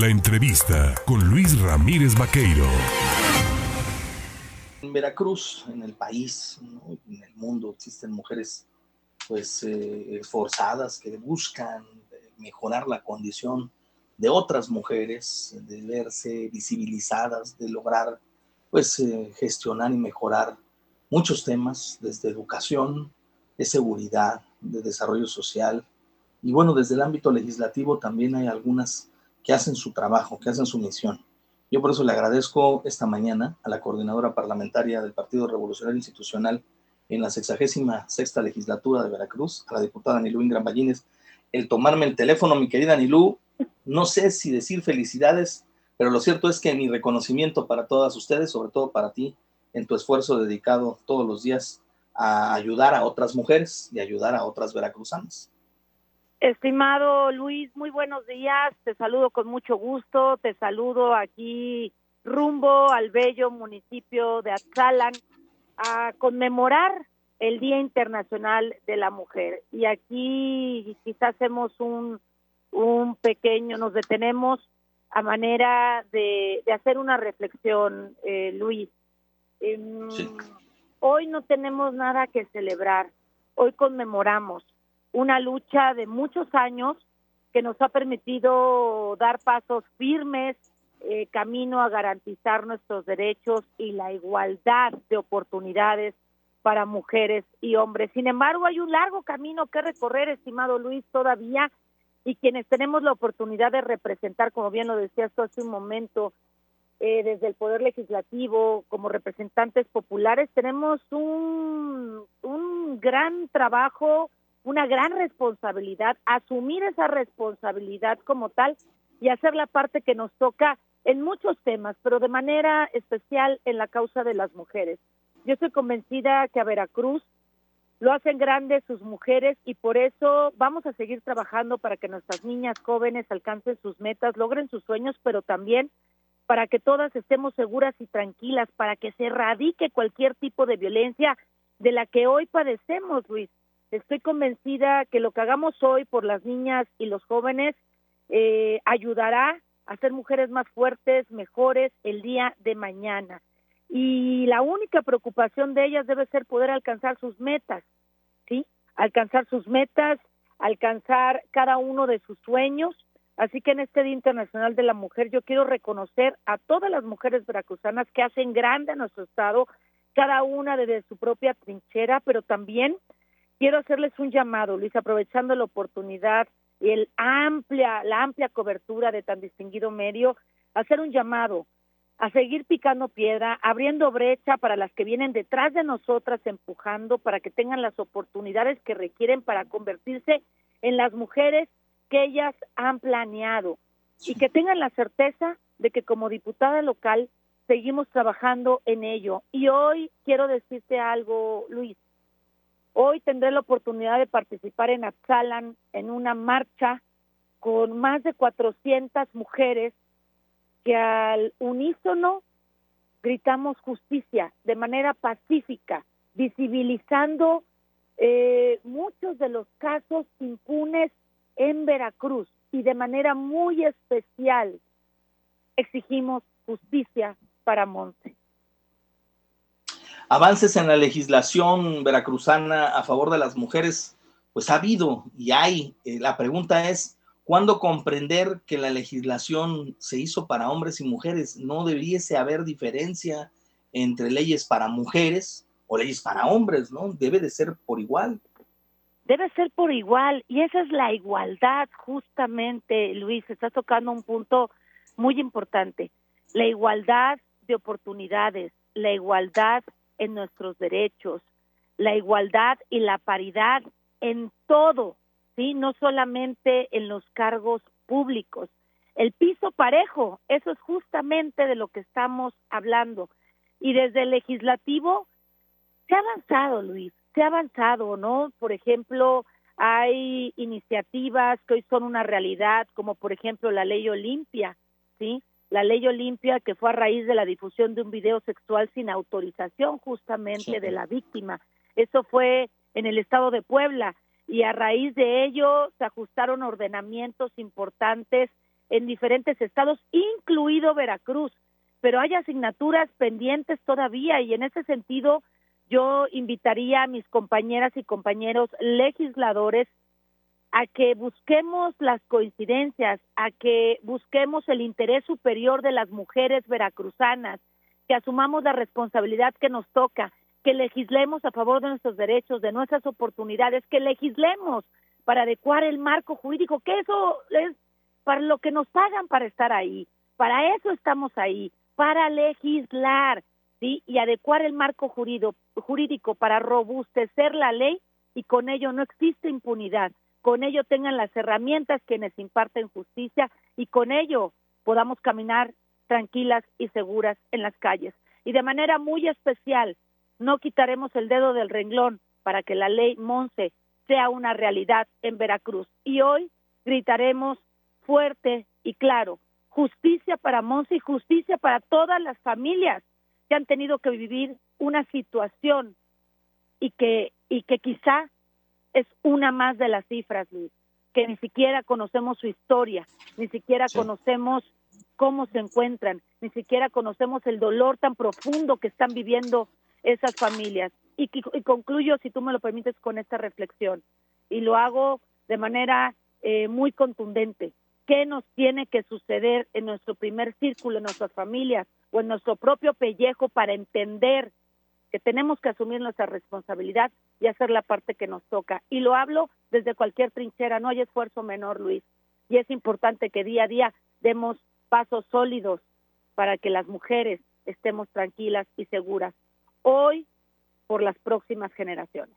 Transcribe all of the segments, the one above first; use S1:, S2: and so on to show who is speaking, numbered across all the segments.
S1: La entrevista con Luis Ramírez Vaqueiro.
S2: En Veracruz, en el país, en el mundo, existen mujeres pues eh, esforzadas que buscan mejorar la condición de otras mujeres, de verse visibilizadas, de lograr pues eh, gestionar y mejorar muchos temas, desde educación, de seguridad, de desarrollo social. Y bueno, desde el ámbito legislativo también hay algunas que hacen su trabajo, que hacen su misión. Yo por eso le agradezco esta mañana a la coordinadora parlamentaria del Partido Revolucionario Institucional en la 66 sexta legislatura de Veracruz, a la diputada Nilú Ingram Ballines, el tomarme el teléfono, mi querida Nilú. No sé si decir felicidades, pero lo cierto es que mi reconocimiento para todas ustedes, sobre todo para ti, en tu esfuerzo dedicado todos los días a ayudar a otras mujeres y ayudar a otras veracruzanas.
S3: Estimado Luis, muy buenos días. Te saludo con mucho gusto. Te saludo aquí rumbo al bello municipio de Atzalan a conmemorar el Día Internacional de la Mujer. Y aquí quizás hacemos un, un pequeño, nos detenemos a manera de, hacer una reflexión, eh, Luis. Em, hoy no tenemos nada que celebrar, hoy conmemoramos una lucha de muchos años que nos ha permitido dar pasos firmes eh, camino a garantizar nuestros derechos y la igualdad de oportunidades para mujeres y hombres. Sin embargo, hay un largo camino que recorrer, estimado Luis, todavía, y quienes tenemos la oportunidad de representar, como bien lo decías tú hace un momento, eh, desde el Poder Legislativo, como representantes populares, tenemos un, un gran trabajo, una gran responsabilidad, asumir esa responsabilidad como tal y hacer la parte que nos toca en muchos temas, pero de manera especial en la causa de las mujeres. Yo estoy convencida que a Veracruz lo hacen grande sus mujeres y por eso vamos a seguir trabajando para que nuestras niñas jóvenes alcancen sus metas, logren sus sueños, pero también para que todas estemos seguras y tranquilas, para que se erradique cualquier tipo de violencia de la que hoy padecemos, Luis. Estoy convencida que lo que hagamos hoy por las niñas y los jóvenes eh, ayudará a ser mujeres más fuertes, mejores el día de mañana. Y la única preocupación de ellas debe ser poder alcanzar sus metas, ¿sí? Alcanzar sus metas, alcanzar cada uno de sus sueños. Así que en este Día Internacional de la Mujer yo quiero reconocer a todas las mujeres veracruzanas que hacen grande a nuestro Estado, cada una desde su propia trinchera, pero también quiero hacerles un llamado, Luis, aprovechando la oportunidad el amplia, la amplia cobertura de tan distinguido medio, hacer un llamado a seguir picando piedra, abriendo brecha para las que vienen detrás de nosotras, empujando para que tengan las oportunidades que requieren para convertirse en las mujeres que ellas han planeado y que tengan la certeza de que como diputada local seguimos trabajando en ello. Y hoy quiero decirte algo, Luis, Hoy tendré la oportunidad de participar en Atzalan en una marcha con más de 400 mujeres que al unísono gritamos justicia de manera pacífica, visibilizando eh, muchos de los casos impunes en Veracruz. Y de manera muy especial exigimos justicia para Monte
S2: avances en la legislación veracruzana a favor de las mujeres, pues ha habido y hay. Eh, la pregunta es, ¿cuándo comprender que la legislación se hizo para hombres y mujeres? No debiese haber diferencia entre leyes para mujeres o leyes para hombres, ¿no? Debe de ser por igual.
S3: Debe ser por igual y esa es la igualdad justamente, Luis, estás tocando un punto muy importante. La igualdad de oportunidades, la igualdad en nuestros derechos, la igualdad y la paridad en todo, ¿sí? No solamente en los cargos públicos. El piso parejo, eso es justamente de lo que estamos hablando. Y desde el legislativo se ha avanzado, Luis, se ha avanzado, ¿no? Por ejemplo, hay iniciativas que hoy son una realidad, como por ejemplo la ley Olimpia, ¿sí? La ley Olimpia, que fue a raíz de la difusión de un video sexual sin autorización justamente de la víctima. Eso fue en el estado de Puebla y a raíz de ello se ajustaron ordenamientos importantes en diferentes estados, incluido Veracruz, pero hay asignaturas pendientes todavía y en ese sentido yo invitaría a mis compañeras y compañeros legisladores a que busquemos las coincidencias, a que busquemos el interés superior de las mujeres veracruzanas, que asumamos la responsabilidad que nos toca, que legislemos a favor de nuestros derechos, de nuestras oportunidades, que legislemos para adecuar el marco jurídico, que eso es para lo que nos pagan para estar ahí, para eso estamos ahí, para legislar, ¿sí? Y adecuar el marco jurídico, jurídico para robustecer la ley y con ello no existe impunidad con ello tengan las herramientas quienes imparten justicia y con ello podamos caminar tranquilas y seguras en las calles. Y de manera muy especial, no quitaremos el dedo del renglón para que la ley Monse sea una realidad en Veracruz. Y hoy gritaremos fuerte y claro, justicia para Monse y justicia para todas las familias que han tenido que vivir una situación y que, y que quizá es una más de las cifras, Luis, que ni siquiera conocemos su historia, ni siquiera conocemos cómo se encuentran, ni siquiera conocemos el dolor tan profundo que están viviendo esas familias. Y, y concluyo, si tú me lo permites, con esta reflexión. Y lo hago de manera eh, muy contundente. ¿Qué nos tiene que suceder en nuestro primer círculo, en nuestras familias o en nuestro propio pellejo para entender que tenemos que asumir nuestra responsabilidad y hacer la parte que nos toca. Y lo hablo desde cualquier trinchera, no hay esfuerzo menor, Luis. Y es importante que día a día demos pasos sólidos para que las mujeres estemos tranquilas y seguras hoy por las próximas generaciones.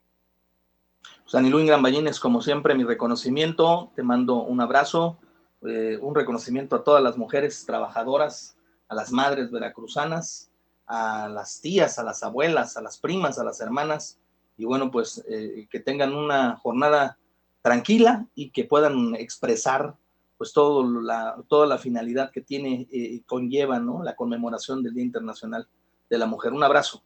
S2: Sanilú Ingran Ballines, como siempre, mi reconocimiento, te mando un abrazo, eh, un reconocimiento a todas las mujeres trabajadoras, a las madres veracruzanas, a las tías, a las abuelas, a las primas, a las hermanas, y bueno, pues eh, que tengan una jornada tranquila y que puedan expresar pues todo la, toda la finalidad que tiene y eh, conlleva ¿no? la conmemoración del Día Internacional de la Mujer. Un abrazo.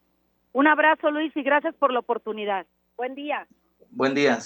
S3: Un abrazo, Luis, y gracias por la oportunidad. Buen día.
S2: Buen día.